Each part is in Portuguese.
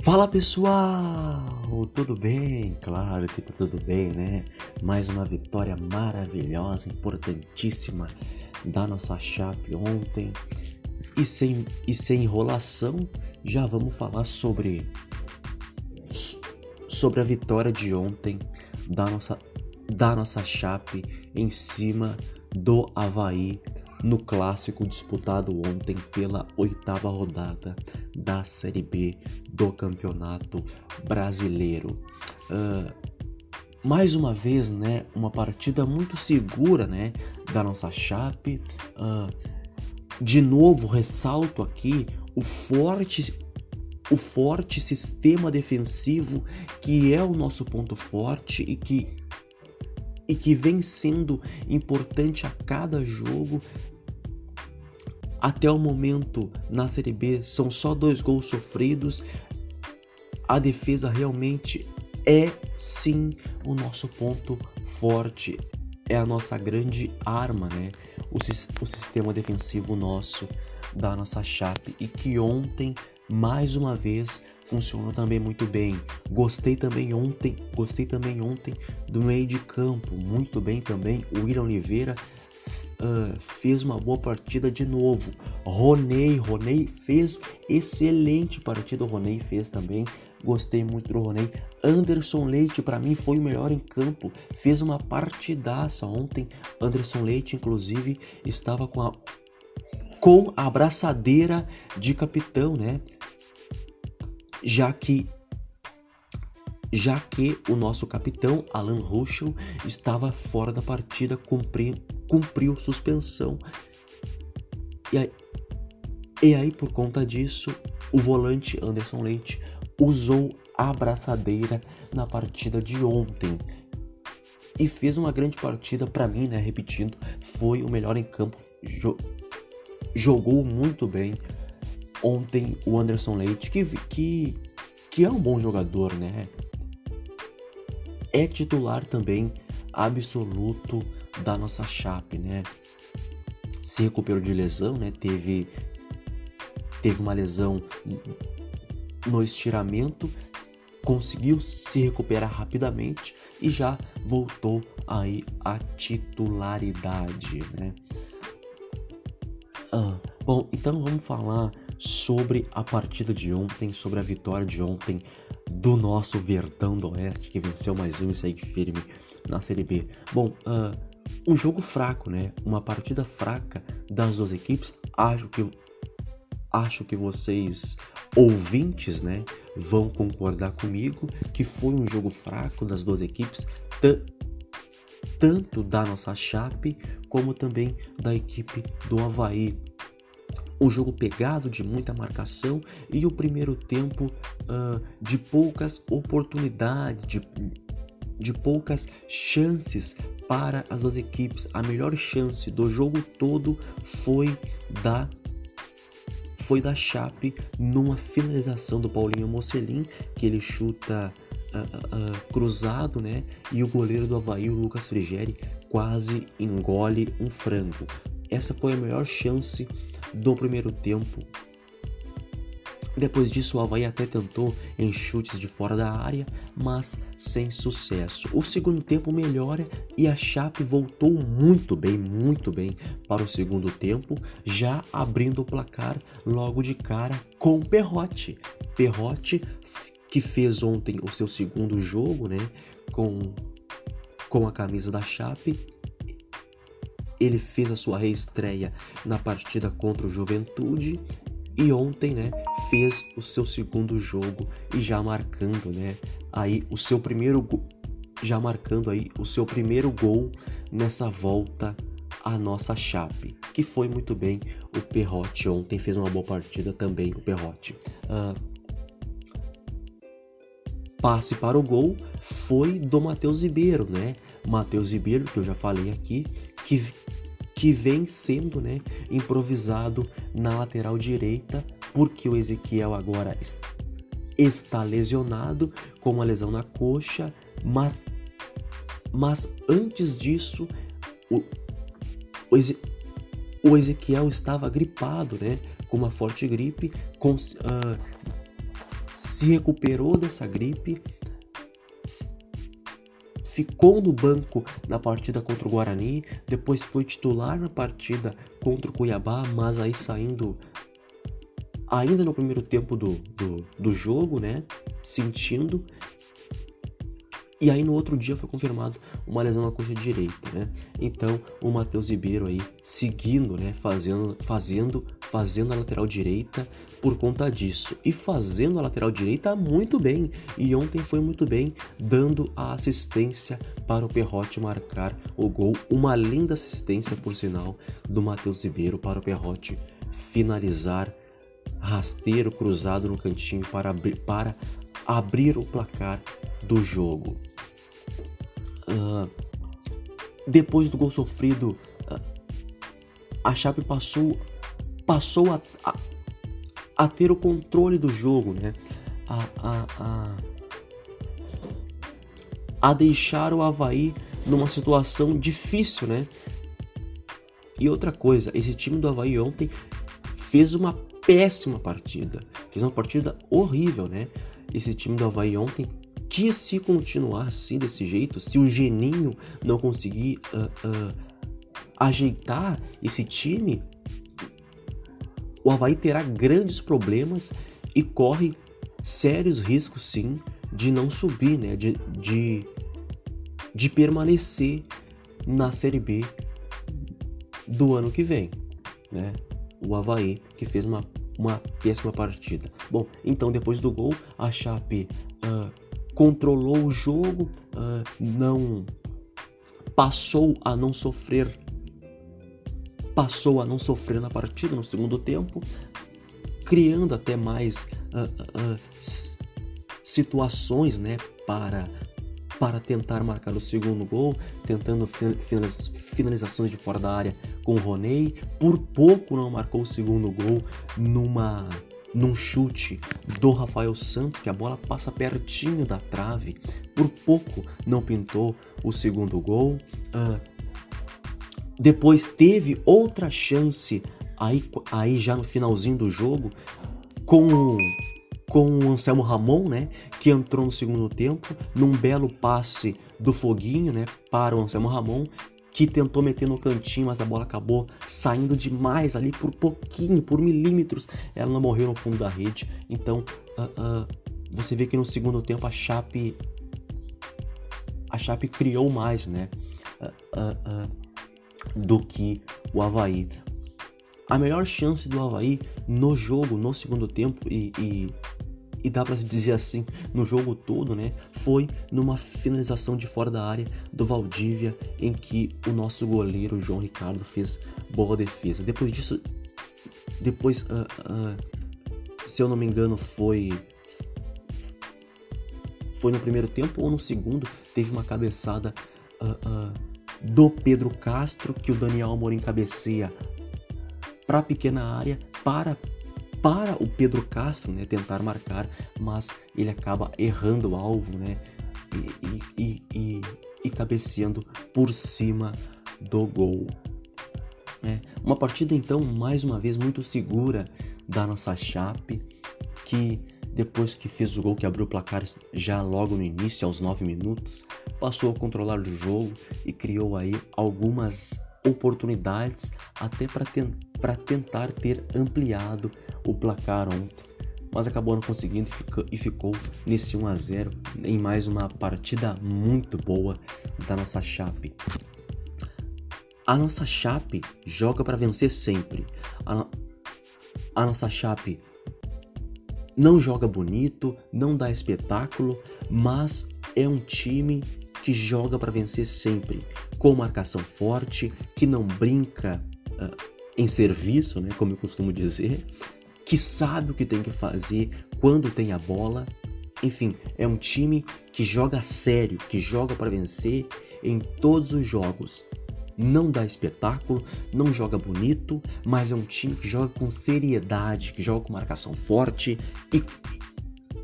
Fala pessoal, tudo bem? Claro que tá tudo bem, né? Mais uma vitória maravilhosa, importantíssima da nossa Chape ontem. E sem, e sem enrolação, já vamos falar sobre sobre a vitória de ontem da nossa da nossa Chape em cima do Havaí no clássico disputado ontem pela oitava rodada da Série B do Campeonato Brasileiro. Uh, mais uma vez, né, uma partida muito segura, né, da nossa Chape. Uh, de novo, ressalto aqui o forte o forte sistema defensivo que é o nosso ponto forte e que e que vem sendo importante a cada jogo. Até o momento na Série B são só dois gols sofridos. A defesa realmente é sim o nosso ponto forte, é a nossa grande arma, né? O, o sistema defensivo nosso da nossa Chape e que ontem mais uma vez funcionou também muito bem. Gostei também ontem, gostei também ontem do meio de campo, muito bem também. O William Oliveira uh, fez uma boa partida de novo. Ronei, Ronei fez excelente partida. O Ronei fez também. Gostei muito do Ronei. Anderson Leite, para mim, foi o melhor em campo. Fez uma partidaça ontem. Anderson Leite, inclusive, estava com a, com a abraçadeira de capitão, né? Já que já que o nosso capitão Alan Ruschel estava fora da partida, cumpriu, cumpriu suspensão. E aí, e aí, por conta disso, o volante Anderson Leite usou a abraçadeira na partida de ontem e fez uma grande partida para mim, né? Repetindo, foi o melhor em campo, jogou muito bem. Ontem o Anderson Leite, que, que, que é um bom jogador, né? É titular também absoluto da nossa Chape, né? Se recuperou de lesão, né? Teve, teve uma lesão no estiramento, conseguiu se recuperar rapidamente e já voltou aí à titularidade, né? Ah, bom, então vamos falar sobre a partida de ontem, sobre a vitória de ontem do nosso Verdão do Oeste, que venceu mais um e segue firme na Série B. Bom, uh, um jogo fraco, né? Uma partida fraca das duas equipes. Acho que acho que vocês ouvintes, né, vão concordar comigo que foi um jogo fraco das duas equipes, tanto da nossa Chape como também da equipe do Havaí. Um jogo pegado de muita marcação e o primeiro tempo uh, de poucas oportunidades, de, de poucas chances para as duas equipes. A melhor chance do jogo todo foi da foi da Chape numa finalização do Paulinho Mocelin, que ele chuta uh, uh, cruzado, né? E o goleiro do Havaí, o Lucas Frigeri, quase engole um frango. Essa foi a melhor chance do primeiro tempo. Depois disso, o Havaí até tentou em chutes de fora da área, mas sem sucesso. O segundo tempo melhora e a Chape voltou muito bem, muito bem para o segundo tempo, já abrindo o placar logo de cara com Perrote. Perrote que fez ontem o seu segundo jogo, né, com, com a camisa da Chape. Ele fez a sua reestreia na partida contra o Juventude e ontem, né, fez o seu segundo jogo e já marcando, né, aí o seu primeiro já marcando aí o seu primeiro gol nessa volta à nossa Chape, que foi muito bem o Perrote ontem fez uma boa partida também o Perrote. Uh, passe para o gol foi do Matheus Ribeiro, né? Matheus Ribeiro, que eu já falei aqui, que, que vem sendo né, improvisado na lateral direita, porque o Ezequiel agora está lesionado com uma lesão na coxa, mas, mas antes disso, o, o, o Ezequiel estava gripado, né? Com uma forte gripe, com, uh, se recuperou dessa gripe, ficou no banco na partida contra o Guarani, depois foi titular na partida contra o Cuiabá, mas aí saindo ainda no primeiro tempo do, do, do jogo, né? Sentindo e aí no outro dia foi confirmado uma lesão na coxa direita, né? Então o Matheus Ribeiro aí seguindo, né? Fazendo, fazendo, fazendo a lateral direita por conta disso e fazendo a lateral direita muito bem. E ontem foi muito bem, dando a assistência para o Perrote marcar o gol. Uma linda assistência, por sinal, do Matheus Ribeiro para o Perrote finalizar rasteiro cruzado no cantinho para abrir, para abrir o placar do jogo. Uh, depois do gol sofrido, uh, a Chape passou, passou a, a, a, ter o controle do jogo, né? A, a, a, a deixar o Havaí numa situação difícil, né? E outra coisa, esse time do Havaí ontem fez uma péssima partida. Fez uma partida horrível, né? Esse time do Havaí ontem que se continuar assim desse jeito, se o Geninho não conseguir uh, uh, ajeitar esse time, o Havaí terá grandes problemas e corre sérios riscos sim de não subir, né? De, de, de permanecer na Série B do ano que vem, né? O Havaí que fez uma, uma péssima partida. Bom, então depois do gol, a Chape uh, controlou o jogo, uh, não passou a não sofrer, passou a não sofrer na partida no segundo tempo, criando até mais uh, uh, situações, né, para para tentar marcar o segundo gol, tentando finalizações de fora da área com o Roney. Por pouco não marcou o segundo gol numa num chute do Rafael Santos, que a bola passa pertinho da trave, por pouco não pintou o segundo gol. Uh, depois teve outra chance aí, aí já no finalzinho do jogo com com o Anselmo Ramon, né, que entrou no segundo tempo, num belo passe do Foguinho, né, para o Anselmo Ramon, que tentou meter no cantinho, mas a bola acabou saindo demais ali por pouquinho, por milímetros. Ela não morreu no fundo da rede. Então, uh, uh, você vê que no segundo tempo a Chape a Chape criou mais, né, uh, do que o Havaí. A melhor chance do Havaí no jogo, no segundo tempo e, e e dá para dizer assim, no jogo todo, né, foi numa finalização de fora da área do Valdívia em que o nosso goleiro João Ricardo fez boa defesa. Depois disso, depois, uh, uh, se eu não me engano, foi foi no primeiro tempo ou no segundo, teve uma cabeçada uh, do Pedro Castro que o Daniel Amorim cabeceia para a pequena área para para o Pedro Castro né, tentar marcar, mas ele acaba errando o alvo né, e, e, e, e cabeceando por cima do gol. É, uma partida então mais uma vez muito segura da nossa Chape, que depois que fez o gol que abriu o placar já logo no início, aos 9 minutos, passou a controlar o jogo e criou aí algumas oportunidades até para para tentar ter ampliado o placar ontem, mas acabou não conseguindo e ficou nesse 1 a 0 em mais uma partida muito boa da nossa Chape. A nossa Chape joga para vencer sempre. A, a nossa Chape não joga bonito, não dá espetáculo, mas é um time que joga para vencer sempre, com marcação forte, que não brinca uh, em serviço, né, como eu costumo dizer, que sabe o que tem que fazer quando tem a bola. Enfim, é um time que joga sério, que joga para vencer em todos os jogos. Não dá espetáculo, não joga bonito, mas é um time que joga com seriedade, que joga com marcação forte e,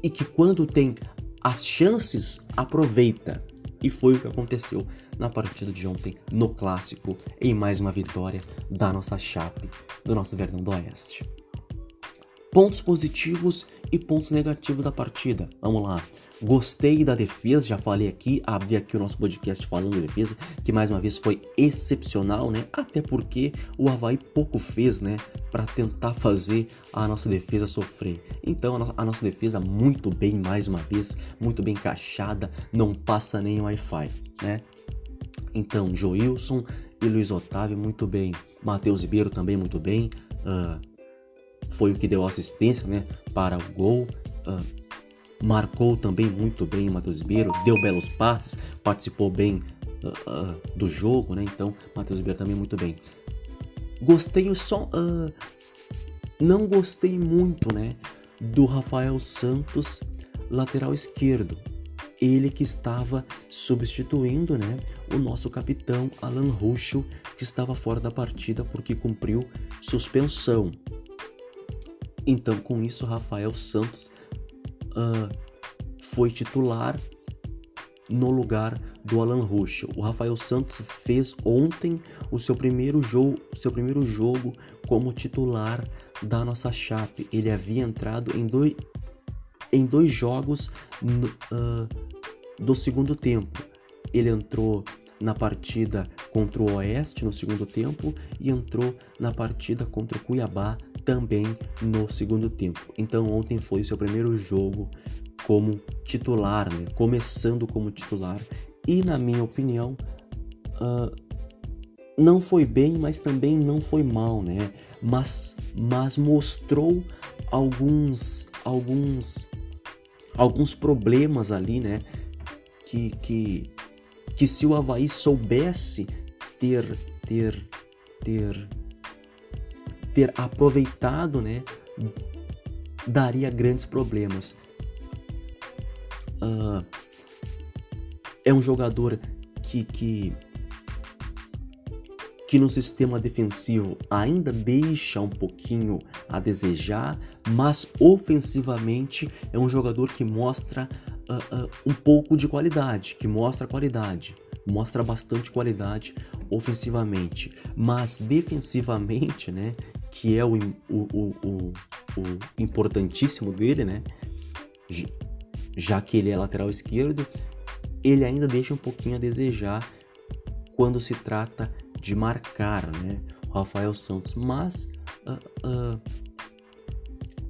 e que quando tem as chances aproveita. E foi o que aconteceu na partida de ontem no clássico, em mais uma vitória da nossa Chape, do nosso Verdão do Oeste. Pontos positivos e pontos negativos da partida. Vamos lá. Gostei da defesa, já falei aqui, abri aqui o nosso podcast falando de defesa, que mais uma vez foi excepcional, né? Até porque o Havaí pouco fez, né? Para tentar fazer a nossa defesa sofrer. Então a nossa defesa muito bem, mais uma vez, muito bem encaixada, não passa nem Wi-Fi, né? Então, Joilson e Luiz Otávio muito bem. Matheus Ribeiro também muito bem. Uh, foi o que deu assistência né, para o gol. Uh, marcou também muito bem o Matheus Ribeiro, deu belos passes, participou bem uh, uh, do jogo, né? Então, Matheus Ribeiro também muito bem. Gostei só. Uh, não gostei muito, né? Do Rafael Santos, lateral esquerdo. Ele que estava substituindo, né? O nosso capitão Alan Ruschel, que estava fora da partida porque cumpriu suspensão. Então, com isso, Rafael Santos uh, foi titular no lugar do Alan Ruschel. O Rafael Santos fez ontem o seu primeiro jogo, seu primeiro jogo como titular da nossa chape. Ele havia entrado em dois, em dois jogos no, uh, do segundo tempo. Ele entrou na partida contra o Oeste no segundo tempo e entrou na partida contra o Cuiabá também no segundo tempo. Então ontem foi o seu primeiro jogo como titular, né? começando como titular e na minha opinião uh, não foi bem, mas também não foi mal, né? Mas, mas mostrou alguns alguns alguns problemas ali, né? Que, que, que se o Havaí soubesse ter ter ter ter aproveitado, né, daria grandes problemas. Uh, é um jogador que, que que no sistema defensivo ainda deixa um pouquinho a desejar, mas ofensivamente é um jogador que mostra uh, um pouco de qualidade, que mostra qualidade, mostra bastante qualidade ofensivamente, mas defensivamente, né, que é o, o, o, o, importantíssimo dele, né? Já que ele é lateral esquerdo, ele ainda deixa um pouquinho a desejar quando se trata de marcar, né? Rafael Santos, mas uh,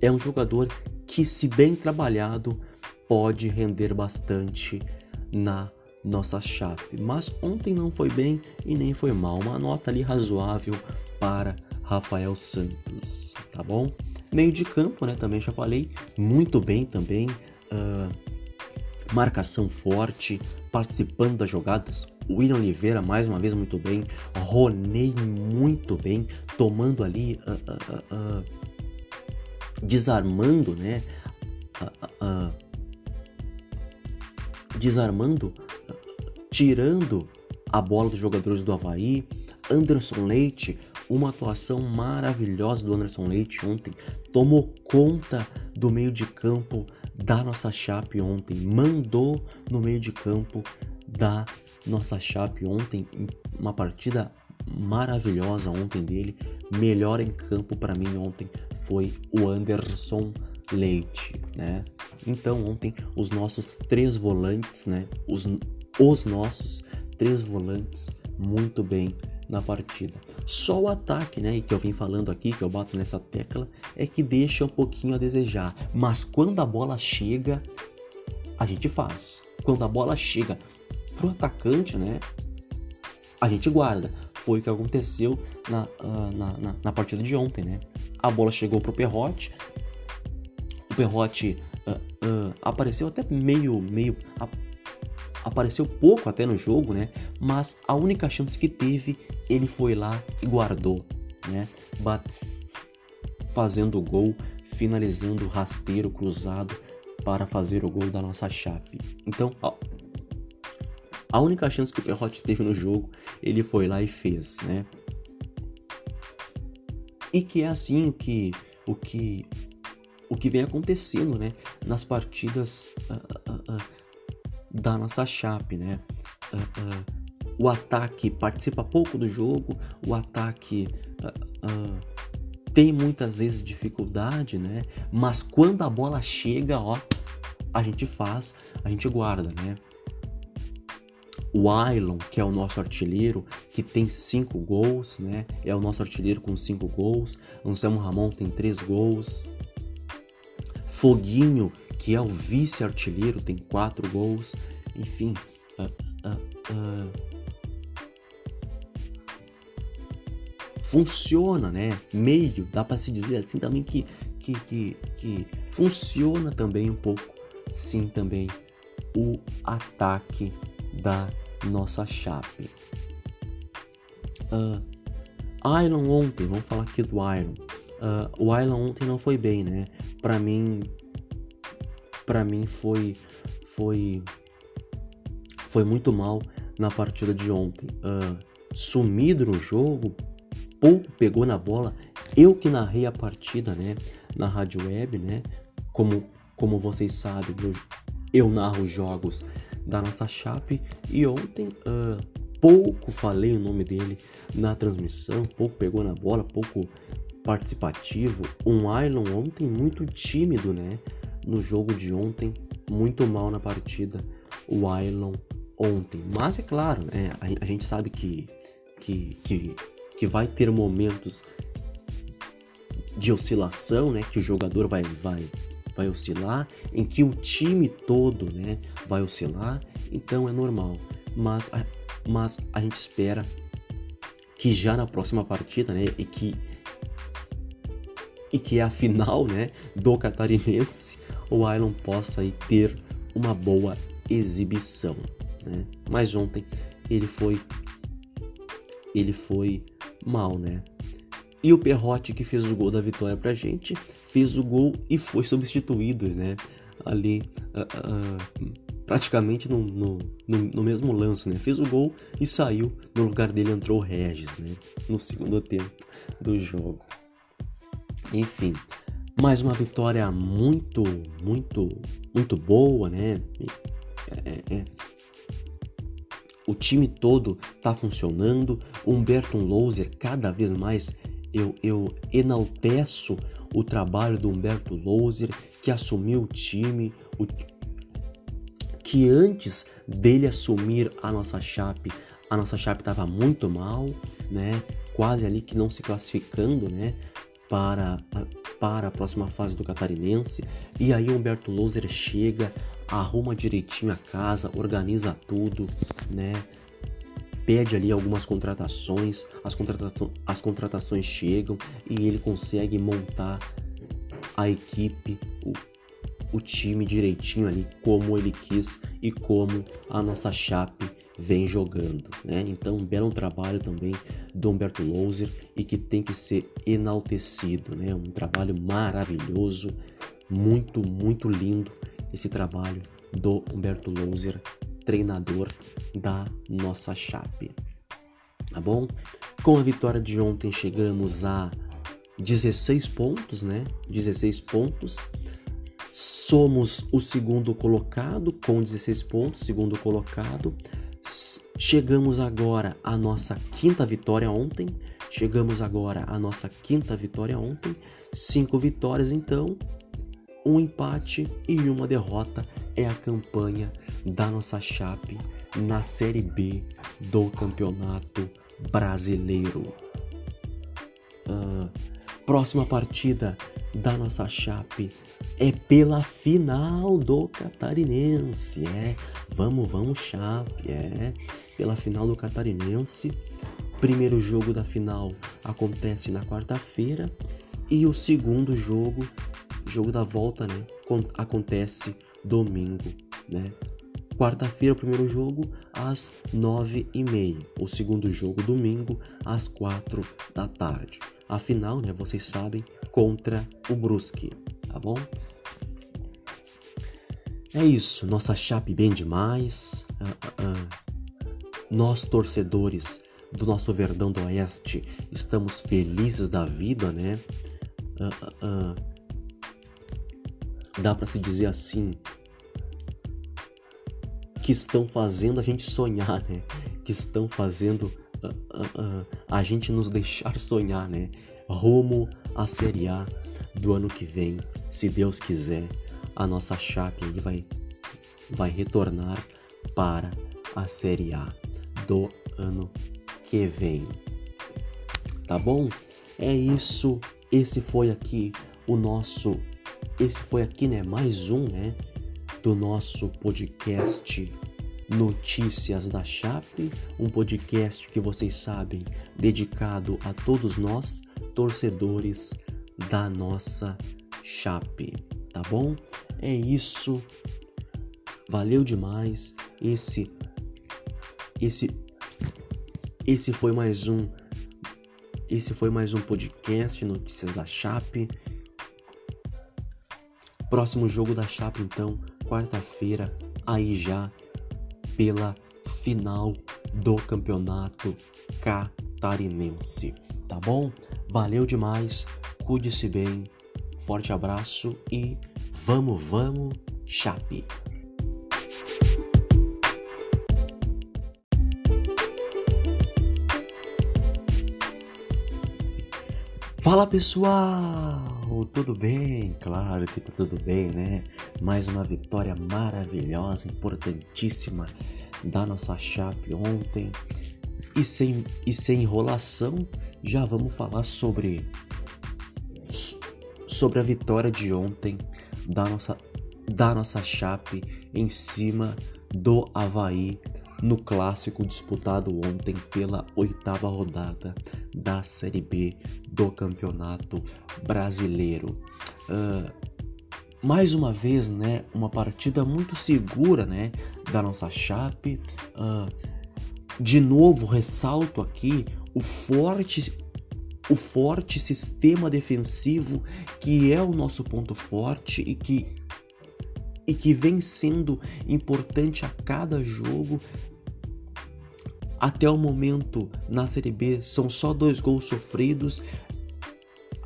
é um jogador que, se bem trabalhado, pode render bastante na nossa chave. Mas ontem não foi bem e nem foi mal. Uma nota ali razoável para Rafael Santos, tá bom? Meio de campo, né? Também já falei, muito bem também. Uh, marcação forte, participando das jogadas. William Oliveira, mais uma vez, muito bem. Ronei, muito bem, tomando ali, uh, uh, desarmando, né? Desarmando, tirando a bola dos jogadores do Havaí. Anderson Leite uma atuação maravilhosa do Anderson Leite ontem. Tomou conta do meio de campo da nossa Chape ontem. Mandou no meio de campo da nossa Chape ontem. Uma partida maravilhosa ontem dele. Melhor em campo para mim ontem foi o Anderson Leite, né? Então ontem os nossos três volantes, né? Os, os nossos três volantes muito bem na partida. Só o ataque, né, que eu vim falando aqui, que eu bato nessa tecla, é que deixa um pouquinho a desejar. Mas quando a bola chega, a gente faz. Quando a bola chega pro atacante, né, a gente guarda. Foi o que aconteceu na, uh, na, na, na, partida de ontem, né? A bola chegou pro Perrote, o Perrote uh, uh, apareceu até meio, meio apareceu pouco até no jogo, né? Mas a única chance que teve, ele foi lá e guardou, né? fazendo o gol, finalizando o rasteiro cruzado para fazer o gol da nossa chave. Então, a única chance que o Perrote teve no jogo, ele foi lá e fez, né? E que é assim que o que o que vem acontecendo, né, nas partidas uh, uh, uh, da nossa chape, né? Uh, uh, o ataque participa pouco do jogo, o ataque uh, tem muitas vezes dificuldade, né? Mas quando a bola chega, ó, a gente faz, a gente guarda, né? O Ailon, que é o nosso artilheiro, que tem cinco gols, né? É o nosso artilheiro com cinco gols. Anselmo Ramon tem três gols. Foguinho, que é o vice-artilheiro, tem quatro gols. Enfim, uh, uh, uh, funciona, né? Meio, dá para se dizer assim também que, que, que, que funciona também um pouco, sim, também o ataque da nossa chape. Iron ontem, vamos falar aqui do Iron. Uh, o Iron ontem não foi bem, né? Para mim, para mim foi, foi, foi muito mal na partida de ontem. Uh, sumido no jogo, pouco pegou na bola. Eu que narrei a partida, né, na rádio web, né, como, como vocês sabem, eu, eu narro jogos da nossa chape e ontem uh, pouco falei o nome dele na transmissão, pouco pegou na bola, pouco participativo. Um Ailon ontem muito tímido, né, no jogo de ontem, muito mal na partida. O Ailon ontem, mas é claro, né, a, a gente sabe que que, que que vai ter momentos de oscilação, né, que o jogador vai vai vai oscilar, em que o time todo, né, vai oscilar, então é normal. Mas a, mas a gente espera que já na próxima partida, né, e que e que é a final, né, do catarinense, o Iron possa aí ter uma boa exibição, né? Mas ontem ele foi ele foi mal, né? E o Perrotti, que fez o gol da vitória pra gente, fez o gol e foi substituído, né? Ali, uh, uh, praticamente no, no, no, no, mesmo lance, né? Fez o gol e saiu. No lugar dele entrou o Regis, né? No segundo tempo do jogo. Enfim, mais uma vitória muito, muito, muito boa, né? É, é, o time todo está funcionando. Humberto Louser, cada vez mais eu, eu enalteço o trabalho do Humberto Louser, que assumiu o time, o, que antes dele assumir a nossa chape, a nossa chape estava muito mal, né? Quase ali que não se classificando, né? Para para a próxima fase do Catarinense. E aí Humberto Louser chega, arruma direitinho a casa, organiza tudo, né? Pede ali algumas contratações, as, contrata as contratações chegam e ele consegue montar a equipe, o, o time direitinho ali, como ele quis e como a nossa chape vem jogando, né? Então, um belo trabalho também do Humberto Louser e que tem que ser enaltecido, né? Um trabalho maravilhoso, muito, muito lindo esse trabalho do Humberto Louser, treinador da nossa Chape. Tá bom? Com a vitória de ontem chegamos a 16 pontos, né? 16 pontos. Somos o segundo colocado com 16 pontos, segundo colocado. Chegamos agora à nossa quinta vitória ontem. Chegamos agora à nossa quinta vitória ontem. Cinco vitórias então um empate e uma derrota é a campanha da nossa Chape na Série B do Campeonato Brasileiro. Uh, próxima partida da nossa Chape é pela final do Catarinense. É, vamos, vamos, Chape. É, pela final do Catarinense. Primeiro jogo da final acontece na quarta-feira e o segundo jogo jogo da volta, né, acontece domingo, né? Quarta-feira o primeiro jogo às nove e meia, o segundo jogo domingo às quatro da tarde. A final, né, vocês sabem, contra o Brusque, tá bom? É isso, nossa chape bem demais. Uh, uh, uh. Nós torcedores do nosso Verdão do Oeste estamos felizes da vida, né? Uh, dá para se dizer assim, que estão fazendo a gente sonhar, né? Que estão fazendo a gente nos deixar sonhar, né? Rumo à Série A do ano que vem, se Deus quiser, a nossa Chape aí vai, vai retornar para a Série A do ano que vem. Tá bom? É isso. Esse foi aqui o nosso. Esse foi aqui, né? Mais um, né? Do nosso podcast Notícias da Chape, um podcast que vocês sabem dedicado a todos nós, torcedores da nossa Chape, tá bom? É isso. Valeu demais. Esse esse esse foi mais um esse foi mais um podcast Notícias da Chape. Próximo jogo da Chape então, quarta-feira, aí já pela final do campeonato catarinense. Tá bom? Valeu demais, cuide-se bem, forte abraço e vamos, vamos, Chape! Fala pessoal, tudo bem? Claro que tá tudo bem, né? Mais uma vitória maravilhosa, importantíssima da nossa Chape ontem. E sem, e sem enrolação, já vamos falar sobre sobre a vitória de ontem da nossa da nossa Chape em cima do Havaí no clássico disputado ontem pela oitava rodada da Série B do Campeonato Brasileiro. Uh, mais uma vez, né, uma partida muito segura, né, da nossa Chape. Uh, de novo, ressalto aqui o forte o forte sistema defensivo que é o nosso ponto forte e que e que vem sendo importante a cada jogo até o momento, na Série B, são só dois gols sofridos.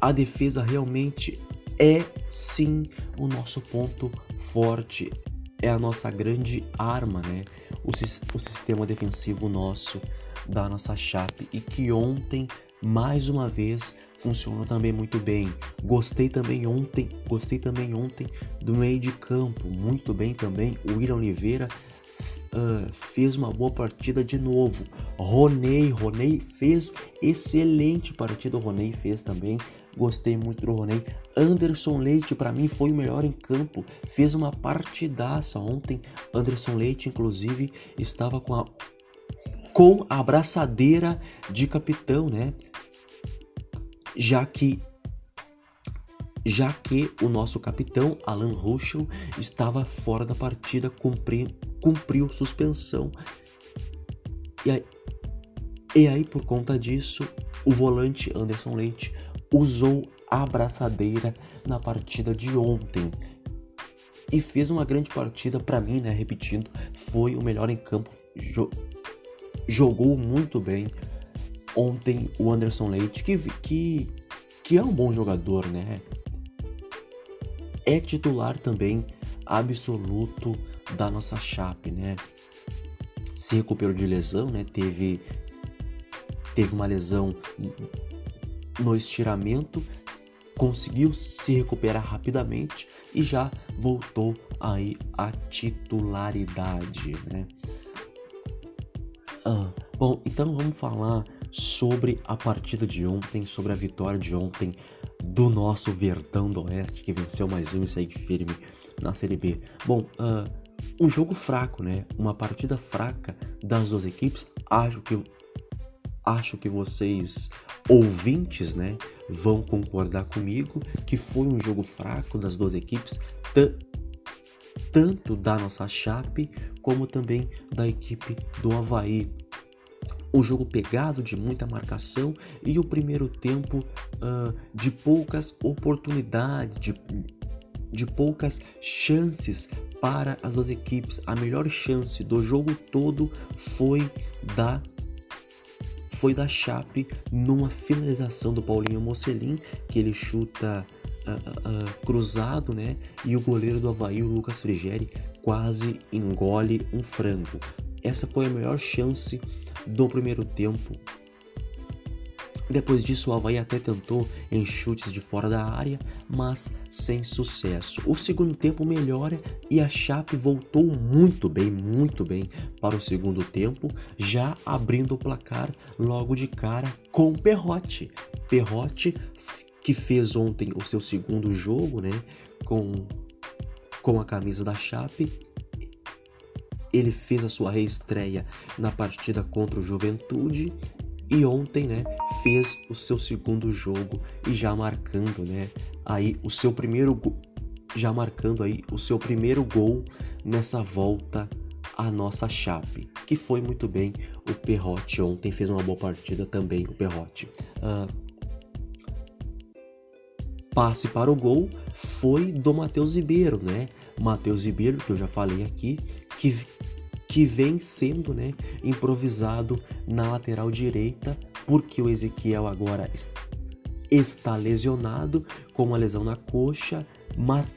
A defesa realmente é sim o nosso ponto forte, é a nossa grande arma, né? O, o sistema defensivo nosso da nossa Chape e que ontem, mais uma vez, funcionou também muito bem. Gostei também ontem, gostei também ontem do meio de campo, muito bem também. O William Oliveira uh, fez uma boa partida de novo. Roney, Roney fez excelente partida. O Roney fez também. Gostei muito do Roney. Anderson Leite, para mim, foi o melhor em campo. Fez uma partidaça ontem. Anderson Leite, inclusive, estava com a, com a abraçadeira de capitão, né? Já que já que o nosso capitão Alan Ruschel estava fora da partida, cumpriu, cumpriu suspensão. E aí, e aí, por conta disso, o volante Anderson Leite usou a abraçadeira na partida de ontem e fez uma grande partida para mim, né? Repetindo, foi o melhor em campo, jo jogou muito bem ontem o Anderson Leite, que, que, que é um bom jogador, né? É titular também absoluto da nossa Chape, né? Se recuperou de lesão, né? Teve teve uma lesão no estiramento, conseguiu se recuperar rapidamente e já voltou aí à titularidade, né? Ah, bom, então vamos falar sobre a partida de ontem, sobre a vitória de ontem do nosso Verdão do Oeste, que venceu mais um e segue firme na Série B. Bom, uh, um jogo fraco, né? Uma partida fraca das duas equipes. Acho que acho que vocês ouvintes, né, vão concordar comigo que foi um jogo fraco das duas equipes, tanto da nossa Chape como também da equipe do Havaí o jogo pegado de muita marcação e o primeiro tempo uh, de poucas oportunidades, de, de poucas chances para as duas equipes. A melhor chance do jogo todo foi da foi da Chape numa finalização do Paulinho Mocelin, que ele chuta uh, uh, cruzado, né? E o goleiro do Havaí, o Lucas Frigeri, quase engole um frango Essa foi a melhor chance do primeiro tempo. Depois disso, o Havaí até tentou em chutes de fora da área, mas sem sucesso. O segundo tempo melhora e a Chape voltou muito bem, muito bem para o segundo tempo, já abrindo o placar logo de cara com Perrote. Perrote que fez ontem o seu segundo jogo, né, com com a camisa da Chape. Ele fez a sua reestreia na partida contra o Juventude e ontem, né, fez o seu segundo jogo e já marcando, né, aí o seu primeiro já marcando aí o seu primeiro gol nessa volta à nossa Chape, que foi muito bem o Perrote ontem fez uma boa partida também o Perrote. Uh, passe para o gol foi do Matheus Ribeiro, né? Matheus Ribeiro, que eu já falei aqui, que que vem sendo né, improvisado na lateral direita, porque o Ezequiel agora está lesionado com uma lesão na coxa, mas,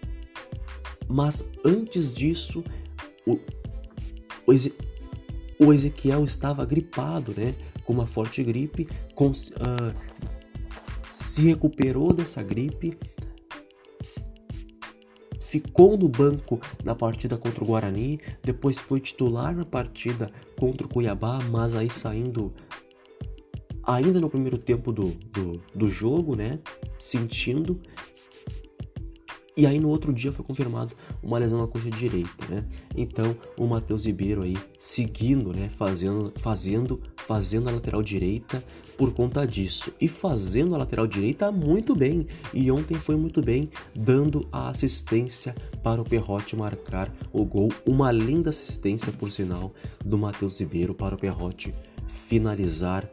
mas antes disso, o, o, Eze, o Ezequiel estava gripado, né, com uma forte gripe, com, uh, se recuperou dessa gripe ficou no banco na partida contra o Guarani, depois foi titular na partida contra o Cuiabá, mas aí saindo ainda no primeiro tempo do, do, do jogo, né? Sentindo e aí no outro dia foi confirmado uma lesão na coxa direita, né? Então o Matheus Ribeiro aí seguindo, né? Fazendo, fazendo, fazendo a lateral direita por conta disso e fazendo a lateral direita muito bem. E ontem foi muito bem, dando a assistência para o Perrote marcar o gol. Uma linda assistência, por sinal, do Matheus Ribeiro para o Perrote finalizar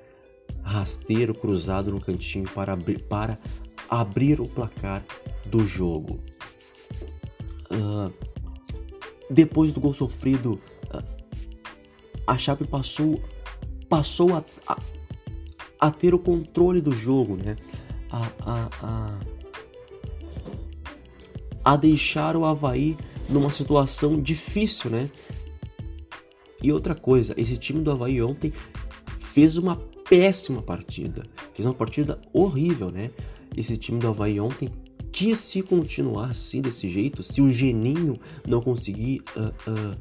rasteiro cruzado no cantinho para abrir, para abrir o placar do jogo. Uh, depois do gol sofrido, uh, a Chape passou, passou a, a, a, ter o controle do jogo, né? A, a, a, a deixar o Havaí numa situação difícil, né? E outra coisa, esse time do Havaí ontem fez uma péssima partida. Fez uma partida horrível, né? esse time do Havaí ontem que se continuar assim desse jeito, se o Geninho não conseguir uh, uh,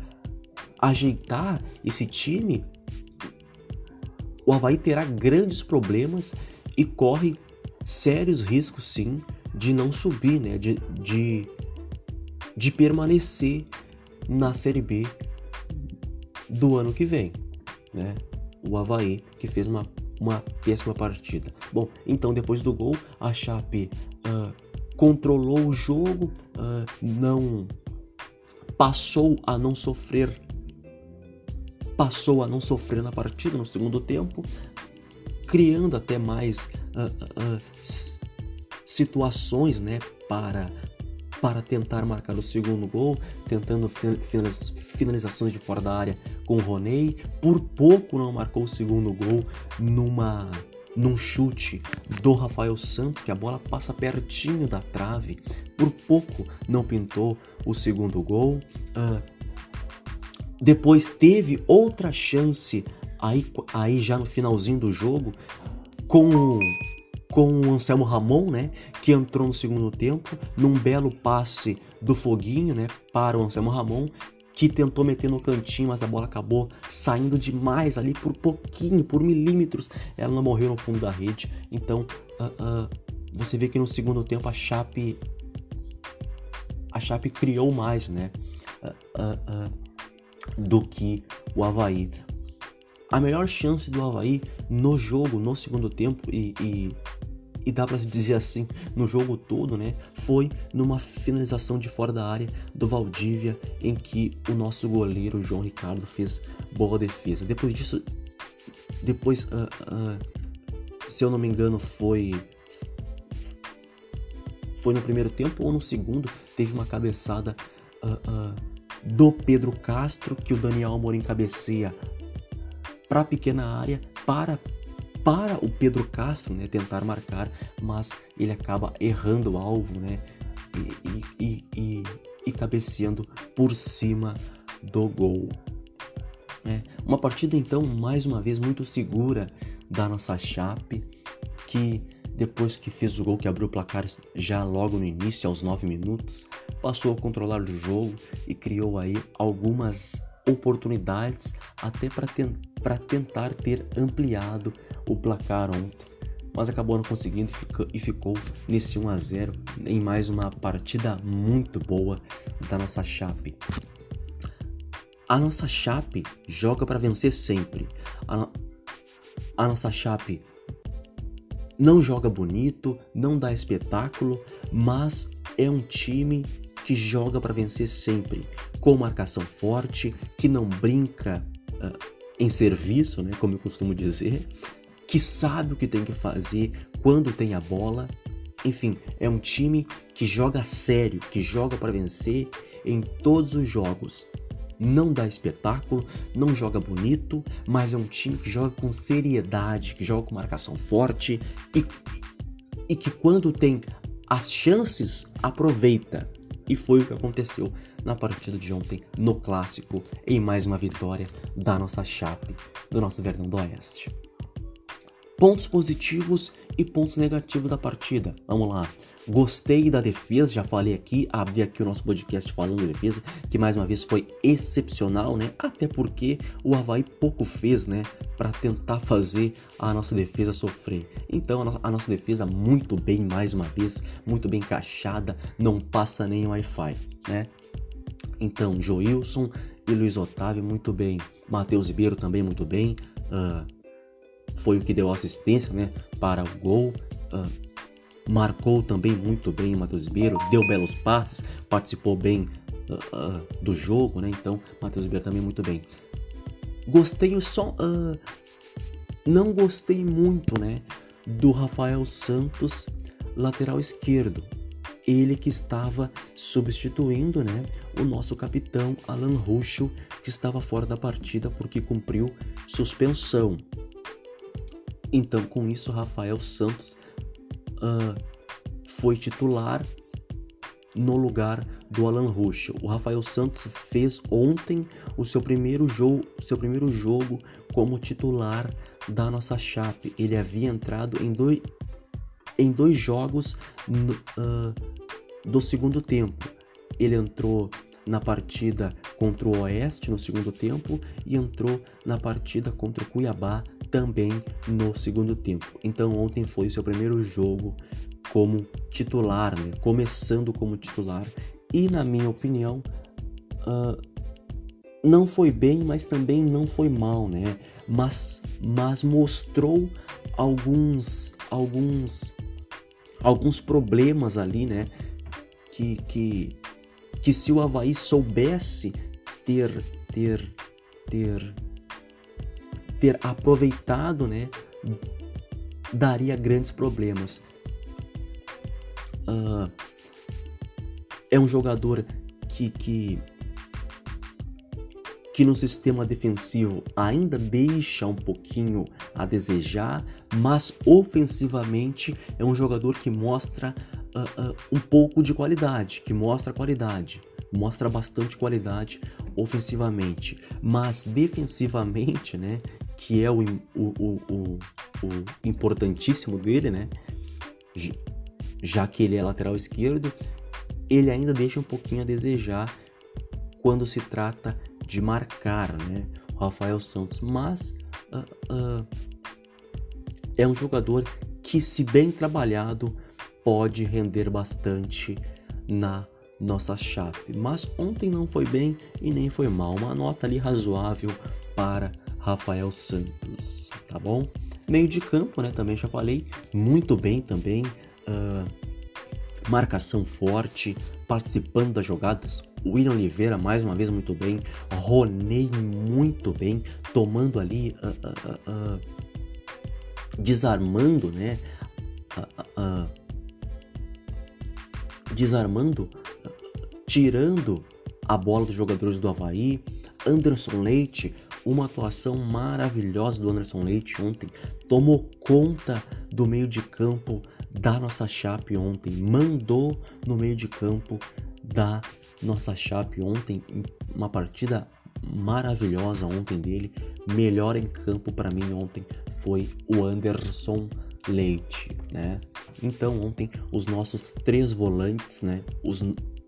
ajeitar esse time, o Havaí terá grandes problemas e corre sérios riscos sim de não subir, né? De, de, de permanecer na Série B do ano que vem, né? O Havaí que fez uma uma péssima partida. Bom, então depois do gol, a Chape uh, controlou o jogo, uh, não passou a não sofrer, passou a não sofrer na partida no segundo tempo, criando até mais uh, situações, né, para para tentar marcar o segundo gol, tentando finalizações de fora da área com o Roney. Por pouco não marcou o segundo gol numa num chute do Rafael Santos, que a bola passa pertinho da trave. Por pouco não pintou o segundo gol. Uh, depois teve outra chance aí, aí já no finalzinho do jogo com com o Anselmo Ramon, né, que entrou no segundo tempo, num belo passe do Foguinho, né, para o Anselmo Ramon, que tentou meter no cantinho, mas a bola acabou saindo demais ali por pouquinho, por milímetros, ela não morreu no fundo da rede. Então, uh, uh, você vê que no segundo tempo a Chape a Chape criou mais, né, uh, do que o Havaí. A melhor chance do Havaí no jogo, no segundo tempo, e, e e dá para dizer assim, no jogo todo, né, foi numa finalização de fora da área do Valdívia, em que o nosso goleiro João Ricardo fez boa defesa. Depois disso, depois, uh, uh, se eu não me engano, foi foi no primeiro tempo ou no segundo, teve uma cabeçada uh, do Pedro Castro que o Daniel Amorim cabeceia para a pequena área para para o Pedro Castro né, tentar marcar, mas ele acaba errando o alvo né, e, e, e, e cabeceando por cima do gol. É, uma partida então mais uma vez muito segura da nossa Chape, que depois que fez o gol que abriu o placar já logo no início, aos 9 minutos, passou a controlar o jogo e criou aí algumas oportunidades até para ten tentar ter ampliado o placar ontem. Mas acabou não conseguindo e ficou nesse 1 a 0 em mais uma partida muito boa da nossa Chape. A nossa Chape joga para vencer sempre. A, no... a nossa Chape não joga bonito, não dá espetáculo, mas é um time que joga para vencer sempre, com marcação forte, que não brinca uh, em serviço, né, como eu costumo dizer, que sabe o que tem que fazer quando tem a bola. Enfim, é um time que joga sério, que joga para vencer em todos os jogos não dá espetáculo, não joga bonito, mas é um time que joga com seriedade, que joga com marcação forte e, e que quando tem as chances aproveita. E foi o que aconteceu na partida de ontem no clássico, em mais uma vitória da nossa Chape, do nosso Verdão do Oeste. Pontos positivos e pontos negativos da partida. Vamos lá. Gostei da defesa, já falei aqui, abri aqui o nosso podcast falando de defesa, que mais uma vez foi excepcional, né? Até porque o Havaí pouco fez, né? Para tentar fazer a nossa defesa sofrer. Então a, nossa defesa muito bem, mais uma vez, muito bem encaixada, não passa nem Wi-Fi, né? Então, Joilson e Luiz Otávio muito bem. Matheus Ribeiro também muito bem. Uh, foi o que deu assistência né, para o gol. Uh, marcou também muito bem o Matheus Ribeiro, deu belos passes, participou bem uh, uh, do jogo, né? Então, Matheus Ribeiro também muito bem. Gostei só. não gostei muito, né? Do Rafael Santos, lateral esquerdo. Ele que estava substituindo, né? O nosso capitão Alan Ruschel, que estava fora da partida porque cumpriu suspensão. Então, com isso, Rafael Santos uh, foi titular no lugar do Alan Ruschel. O Rafael Santos fez ontem o seu primeiro jogo, seu primeiro jogo como titular da nossa Chape. Ele havia entrado em dois, em dois jogos no, uh, do segundo tempo. Ele entrou na partida contra o Oeste no segundo tempo e entrou na partida contra o Cuiabá também no segundo tempo. Então ontem foi o seu primeiro jogo como titular, né? começando como titular e na minha opinião uh, não foi bem, mas também não foi mal, né? Mas, mas mostrou alguns alguns alguns problemas ali, né? Que, que, que se o Havaí soubesse ter ter ter ter aproveitado, né, daria grandes problemas. Uh, é um jogador que, que que no sistema defensivo ainda deixa um pouquinho a desejar, mas ofensivamente é um jogador que mostra uh, uh, um pouco de qualidade, que mostra qualidade, mostra bastante qualidade ofensivamente, mas defensivamente, né, que é o, o, o, o, importantíssimo dele, né? Já que ele é lateral esquerdo, ele ainda deixa um pouquinho a desejar quando se trata de marcar, né? Rafael Santos, mas uh, uh, é um jogador que, se bem trabalhado, pode render bastante na nossa chave. Mas ontem não foi bem e nem foi mal. Uma nota ali razoável para Rafael Santos, tá bom? Meio de campo, né? Também já falei, muito bem também. Uh, marcação forte, participando das jogadas. William Oliveira, mais uma vez, muito bem. Ronei, muito bem, tomando ali, uh, uh, desarmando, né? desarmando, tirando a bola dos jogadores do Havaí. Anderson Leite uma atuação maravilhosa do Anderson Leite ontem. Tomou conta do meio de campo da nossa Chape ontem. Mandou no meio de campo da nossa Chape ontem. Uma partida maravilhosa ontem dele. Melhor em campo para mim ontem foi o Anderson Leite, né? Então ontem os nossos três volantes, né? Os,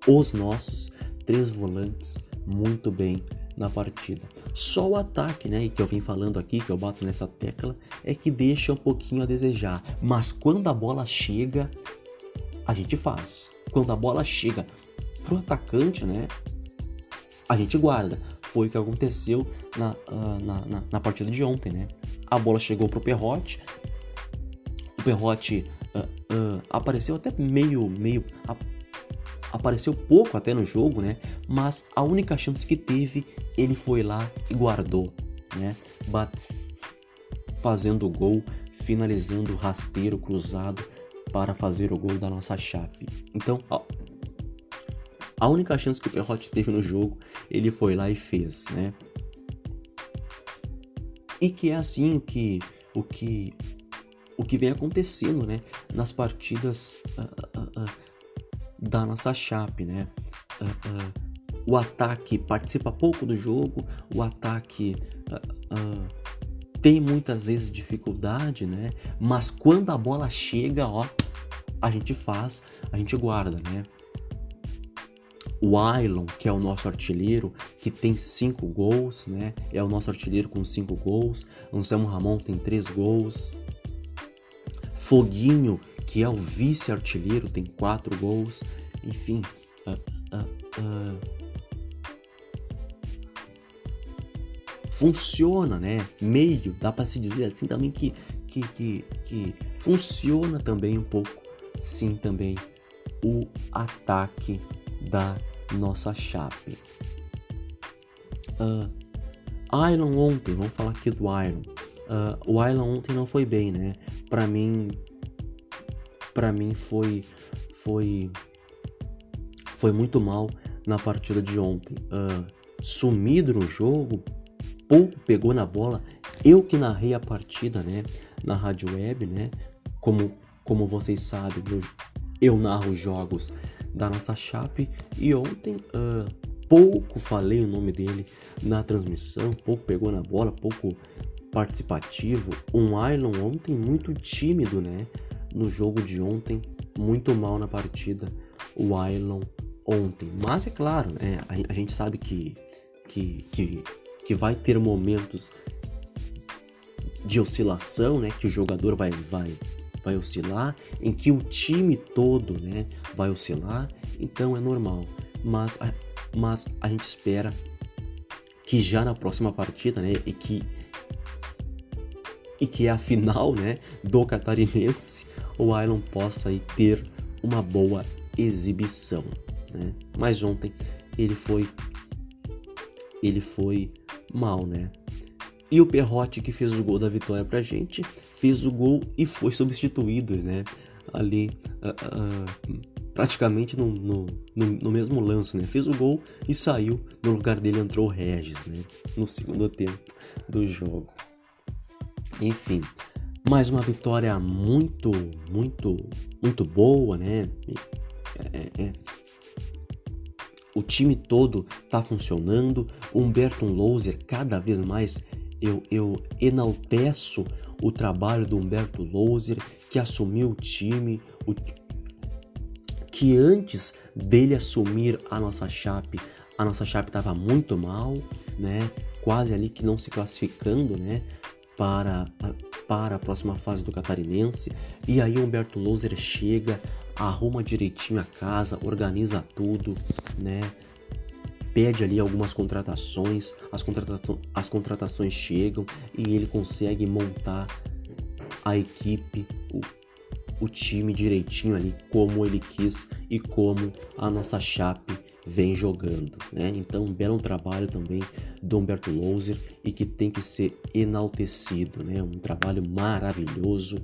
os nossos três volantes muito bem na partida. Só o ataque, né, e que eu vim falando aqui, que eu bato nessa tecla, é que deixa um pouquinho a desejar. Mas quando a bola chega, a gente faz. Quando a bola chega pro atacante, né, a gente guarda. Foi o que aconteceu na, uh, na, na, na, partida de ontem, né? A bola chegou pro Perrote, o Perrote uh, uh, apareceu até meio, meio apareceu pouco até no jogo, né? Mas a única chance que teve, ele foi lá e guardou, né? Bate, fazendo o gol, finalizando o rasteiro cruzado para fazer o gol da nossa chave. Então, ó, a única chance que o Perrote teve no jogo, ele foi lá e fez, né? E que é assim que o que o que vem acontecendo, né, nas partidas uh, uh, uh, da nossa chape, né? Uh, uh, o ataque participa pouco do jogo, o ataque uh, tem muitas vezes dificuldade, né? Mas quando a bola chega, ó, a gente faz, a gente guarda, né? O Ailon, que é o nosso artilheiro, que tem cinco gols, né? É o nosso artilheiro com cinco gols. Anselmo Ramon tem três gols. Foguinho, que é o vice-artilheiro, tem quatro gols. Enfim, uh, uh, uh, funciona, né? Meio, dá para se dizer assim também que, que, que, que funciona também um pouco, sim, também o ataque da nossa chape. Uh, Iron ontem, vamos falar aqui do Iron. Uh, o Iron ontem não foi bem, né? Para mim, para mim foi foi foi muito mal na partida de ontem. Uh, sumido no jogo, pouco pegou na bola. Eu que narrei a partida, né, na rádio web, né, como como vocês sabem, eu, eu narro jogos da nossa chape e ontem uh, pouco falei o nome dele na transmissão, pouco pegou na bola, pouco participativo. Um Ailon ontem muito tímido, né? no jogo de ontem, muito mal na partida, o Ailon ontem. Mas é claro, né, a, a, gente sabe que, que, que, que vai ter momentos de oscilação, né, que o jogador vai, vai, vai oscilar, em que o time todo né, vai oscilar, então é normal. Mas a, mas a gente espera que já na próxima partida, né, e que e que é a final, né, do catarinense, o Ailon possa aí ter uma boa exibição, né? Mas ontem ele foi ele foi mal, né? E o Perrote que fez o gol da vitória pra gente, fez o gol e foi substituído, né? Ali uh, uh, praticamente no, no, no, no, mesmo lance, né? Fez o gol e saiu. No lugar dele entrou o Regis, né? No segundo tempo do jogo. Enfim, mais uma vitória muito, muito, muito boa, né? É, é, é. O time todo tá funcionando. Humberto Louser, cada vez mais eu, eu enalteço o trabalho do Humberto Louser, que assumiu o time, o, que antes dele assumir a nossa chape, a nossa chape estava muito mal, né? Quase ali que não se classificando, né? Para a, para a próxima fase do Catarinense. E aí o Humberto Loser chega, arruma direitinho a casa, organiza tudo, né? Pede ali algumas contratações, as, contrata as contratações chegam e ele consegue montar a equipe, o, o time direitinho ali, como ele quis e como a nossa chape vem jogando, né? Então, um belo trabalho também do Humberto Louser e que tem que ser enaltecido, né? Um trabalho maravilhoso,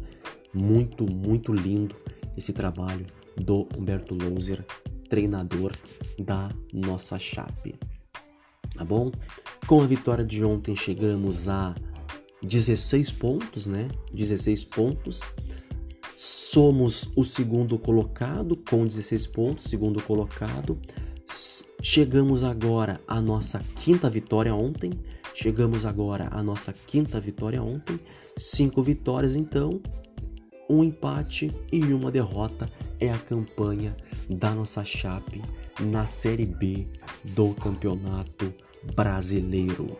muito, muito lindo esse trabalho do Humberto Louser, treinador da nossa Chape. Tá bom? Com a vitória de ontem chegamos a 16 pontos, né? 16 pontos. Somos o segundo colocado com 16 pontos, segundo colocado Chegamos agora à nossa quinta vitória ontem. Chegamos agora à nossa quinta vitória ontem. Cinco vitórias, então. Um empate e uma derrota é a campanha da nossa Chape na Série B do Campeonato Brasileiro.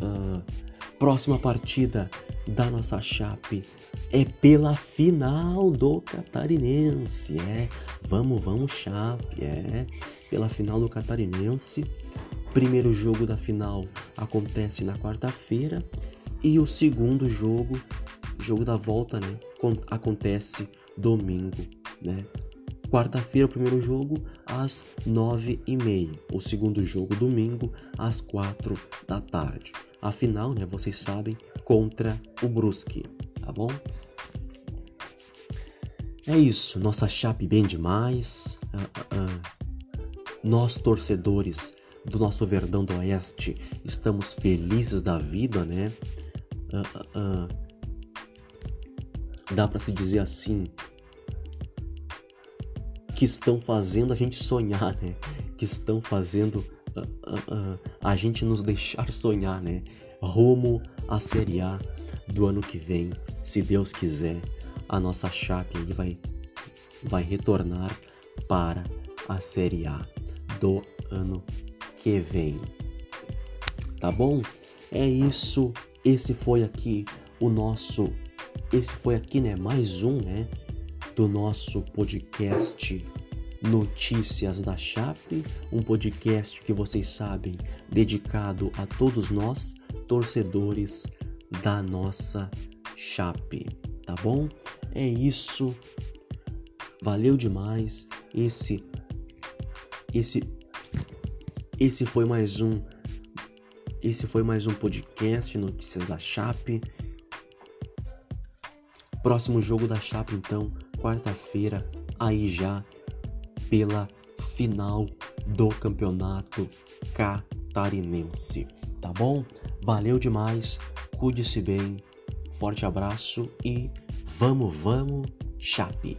Uh, próxima partida da nossa Chape é pela final do Catarinense. É, vamos, vamos, Chape. É, pela final do Catarinense. Primeiro jogo da final acontece na quarta-feira e o segundo jogo, jogo da volta, né, acontece domingo, né? Quarta-feira, o primeiro jogo, às nove e meia. O segundo jogo, domingo, às quatro da tarde. A final, né, vocês sabem, contra o Brusque, tá bom? É isso, nossa chape bem demais. Uh, uh, uh. Nós, torcedores do nosso Verdão do Oeste, estamos felizes da vida, né? Dá para se dizer assim, que estão fazendo a gente sonhar, né? Que estão fazendo a gente nos deixar sonhar, né? Rumo à Série A do ano que vem, se Deus quiser, a nossa Chape aí vai, vai retornar para a Série A do ano que vem. Tá bom? É isso. Esse foi aqui o nosso. Esse foi aqui, né? Mais um, né? do nosso podcast Notícias da Chape, um podcast que vocês sabem dedicado a todos nós, torcedores da nossa Chape, tá bom? É isso. Valeu demais. Esse esse esse foi mais um esse foi mais um podcast Notícias da Chape. Próximo jogo da Chape então quarta-feira, aí já pela final do campeonato catarinense. Tá bom? Valeu demais, cuide-se bem, forte abraço e vamos, vamos, Chape!